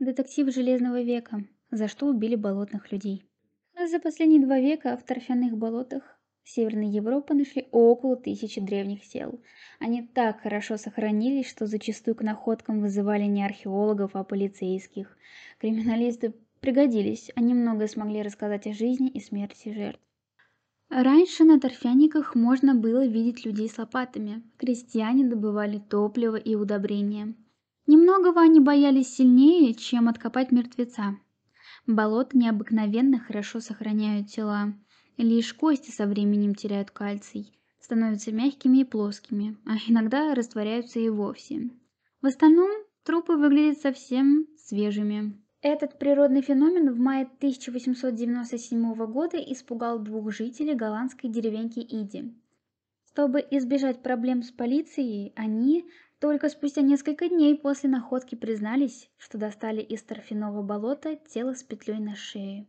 Детектив Железного века. За что убили болотных людей. За последние два века в торфяных болотах Северной Европы нашли около тысячи древних тел. Они так хорошо сохранились, что зачастую к находкам вызывали не археологов, а полицейских. Криминалисты пригодились, они многое смогли рассказать о жизни и смерти жертв. Раньше на торфяниках можно было видеть людей с лопатами. Крестьяне добывали топливо и удобрения. Немногого они боялись сильнее, чем откопать мертвеца. Болота необыкновенно хорошо сохраняют тела. Лишь кости со временем теряют кальций, становятся мягкими и плоскими, а иногда растворяются и вовсе. В остальном трупы выглядят совсем свежими. Этот природный феномен в мае 1897 года испугал двух жителей голландской деревеньки Иди. Чтобы избежать проблем с полицией, они только спустя несколько дней после находки признались, что достали из торфяного болота тело с петлей на шее.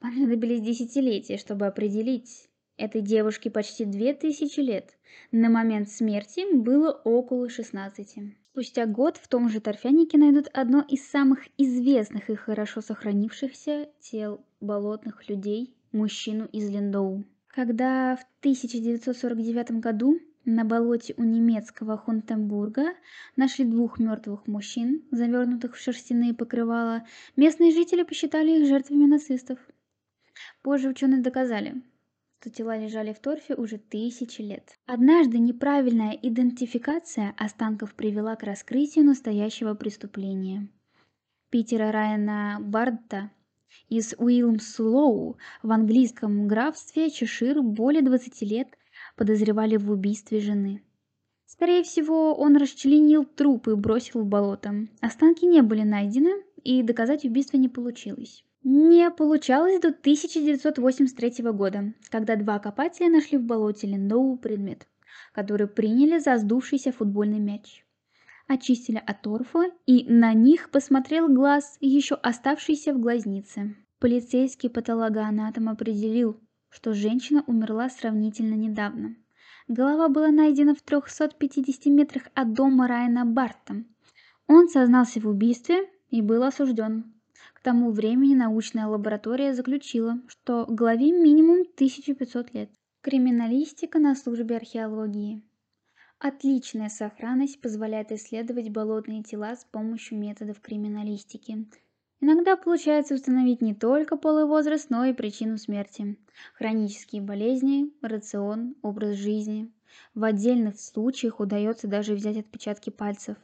Понадобились десятилетия, чтобы определить. Этой девушке почти две тысячи лет. На момент смерти было около 16. Спустя год в том же торфянике найдут одно из самых известных и хорошо сохранившихся тел болотных людей, мужчину из Линдоу. Когда в 1949 году на болоте у немецкого Хунтенбурга нашли двух мертвых мужчин, завернутых в шерстяные покрывала, местные жители посчитали их жертвами нацистов. Позже ученые доказали, что тела лежали в торфе уже тысячи лет. Однажды неправильная идентификация останков привела к раскрытию настоящего преступления. Питера Райана Бардта из Уилмслоу в английском графстве Чешир более 20 лет подозревали в убийстве жены. Скорее всего, он расчленил труп и бросил в болото. Останки не были найдены, и доказать убийство не получилось. Не получалось до 1983 года, когда два копателя нашли в болоте Линдоу предмет, который приняли за сдувшийся футбольный мяч. Очистили от торфа, и на них посмотрел глаз, еще оставшийся в глазнице. Полицейский патологоанатом определил, что женщина умерла сравнительно недавно. Голова была найдена в 350 метрах от дома Райана Барта. Он сознался в убийстве и был осужден тому времени научная лаборатория заключила, что главе минимум 1500 лет. Криминалистика на службе археологии. Отличная сохранность позволяет исследовать болотные тела с помощью методов криминалистики. Иногда получается установить не только пол и возраст, но и причину смерти. Хронические болезни, рацион, образ жизни. В отдельных случаях удается даже взять отпечатки пальцев.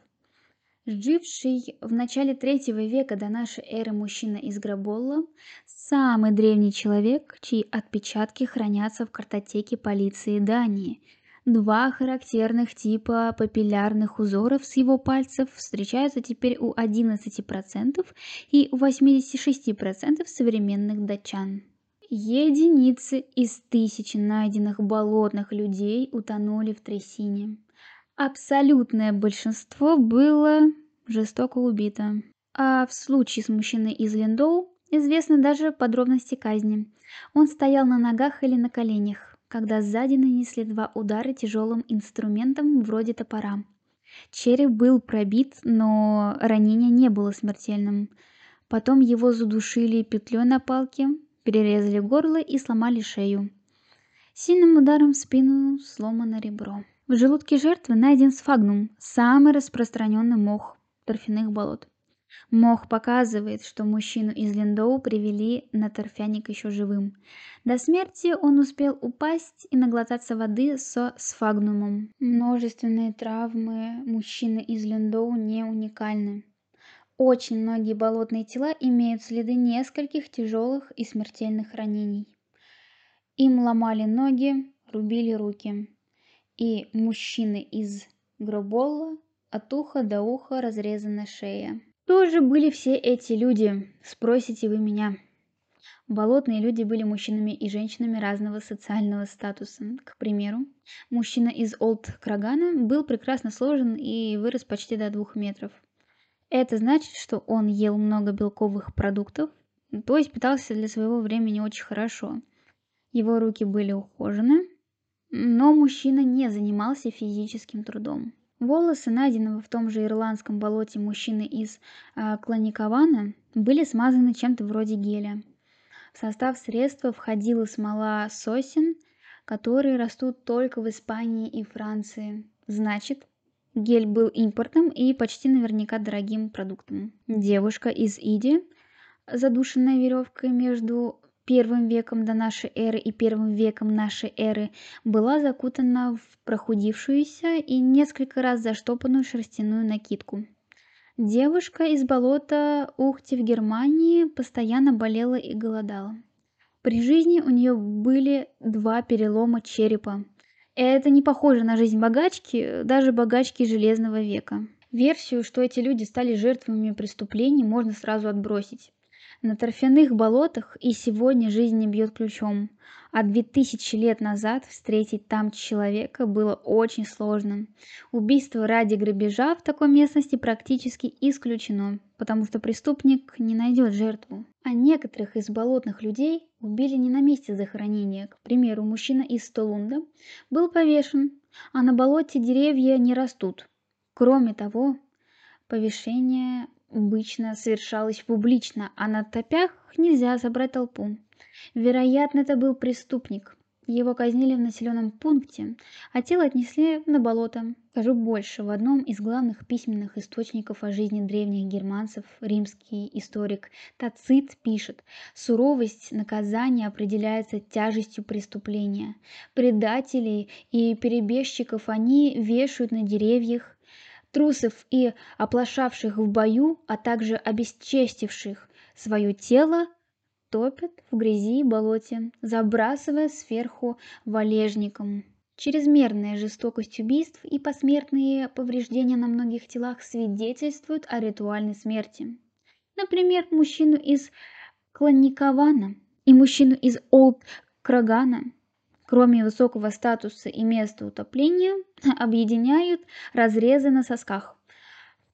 Живший в начале третьего века до нашей эры мужчина из Граболла – самый древний человек, чьи отпечатки хранятся в картотеке полиции Дании. Два характерных типа папиллярных узоров с его пальцев встречаются теперь у 11% и у 86% современных датчан. Единицы из тысячи найденных болотных людей утонули в трясине. Абсолютное большинство было жестоко убито. А в случае с мужчиной из Линдоу известны даже подробности казни. Он стоял на ногах или на коленях, когда сзади нанесли два удара тяжелым инструментом вроде топора. Череп был пробит, но ранение не было смертельным. Потом его задушили петлей на палке, перерезали горло и сломали шею. Сильным ударом в спину сломано ребро. В желудке жертвы найден сфагнум, самый распространенный мох торфяных болот. Мох показывает, что мужчину из Линдоу привели на торфяник еще живым. До смерти он успел упасть и наглотаться воды со сфагнумом. Множественные травмы мужчины из Линдоу не уникальны. Очень многие болотные тела имеют следы нескольких тяжелых и смертельных ранений. Им ломали ноги, рубили руки и мужчины из Гроболла от уха до уха разрезана шея. Кто же были все эти люди, спросите вы меня? Болотные люди были мужчинами и женщинами разного социального статуса. К примеру, мужчина из Олд-Крагана был прекрасно сложен и вырос почти до двух метров. Это значит, что он ел много белковых продуктов, то есть питался для своего времени очень хорошо. Его руки были ухожены, но мужчина не занимался физическим трудом. Волосы, найденного в том же ирландском болоте мужчины из а, Кланикована, были смазаны чем-то вроде геля. В состав средства входила смола сосен, которые растут только в Испании и Франции. Значит, гель был импортным и почти наверняка дорогим продуктом. Девушка из Иди, задушенная веревкой между первым веком до нашей эры и первым веком нашей эры, была закутана в прохудившуюся и несколько раз заштопанную шерстяную накидку. Девушка из болота Ухти в Германии постоянно болела и голодала. При жизни у нее были два перелома черепа. Это не похоже на жизнь богачки, даже богачки Железного века. Версию, что эти люди стали жертвами преступлений, можно сразу отбросить. На торфяных болотах и сегодня жизнь не бьет ключом, а две тысячи лет назад встретить там человека было очень сложно. Убийство ради грабежа в такой местности практически исключено, потому что преступник не найдет жертву. А некоторых из болотных людей убили не на месте захоронения. К примеру, мужчина из Столунда был повешен, а на болоте деревья не растут. Кроме того, повешение обычно совершалось публично, а на топях нельзя собрать толпу. Вероятно, это был преступник. Его казнили в населенном пункте, а тело отнесли на болото. Скажу больше, в одном из главных письменных источников о жизни древних германцев римский историк Тацит пишет, суровость наказания определяется тяжестью преступления. Предателей и перебежчиков они вешают на деревьях, трусов и оплошавших в бою, а также обесчестивших свое тело, топят в грязи и болоте, забрасывая сверху валежником. Чрезмерная жестокость убийств и посмертные повреждения на многих телах свидетельствуют о ритуальной смерти. Например, мужчину из Кланникована и мужчину из Олд-Крагана Кроме высокого статуса и места утопления, объединяют разрезы на сосках.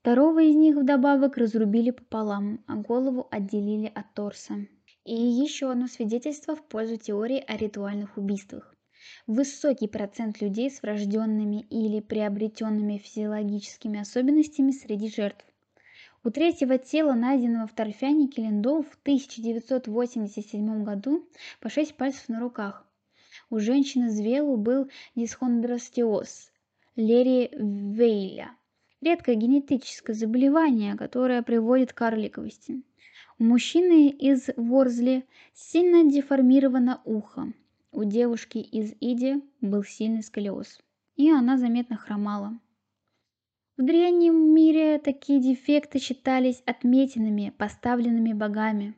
Второго из них вдобавок разрубили пополам, а голову отделили от торса. И еще одно свидетельство в пользу теории о ритуальных убийствах. Высокий процент людей с врожденными или приобретенными физиологическими особенностями среди жертв. У третьего тела, найденного в торфянике Линдол в 1987 году, по 6 пальцев на руках, у женщины с Велу был дисхондростеоз Лери Вейля, редкое генетическое заболевание, которое приводит к карликовости. У мужчины из Ворзли сильно деформировано ухо. У девушки из Иди был сильный сколиоз, и она заметно хромала. В древнем мире такие дефекты считались отметинами, поставленными богами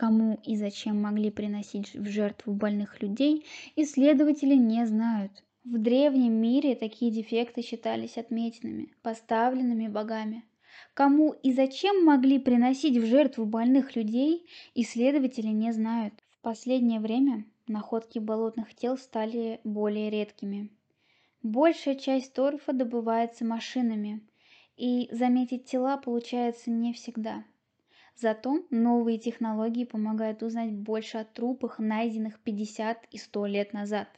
кому и зачем могли приносить в жертву больных людей, исследователи не знают. В древнем мире такие дефекты считались отметинами, поставленными богами. Кому и зачем могли приносить в жертву больных людей, исследователи не знают. В последнее время находки болотных тел стали более редкими. Большая часть торфа добывается машинами, и заметить тела получается не всегда. Зато новые технологии помогают узнать больше о трупах, найденных 50 и 100 лет назад.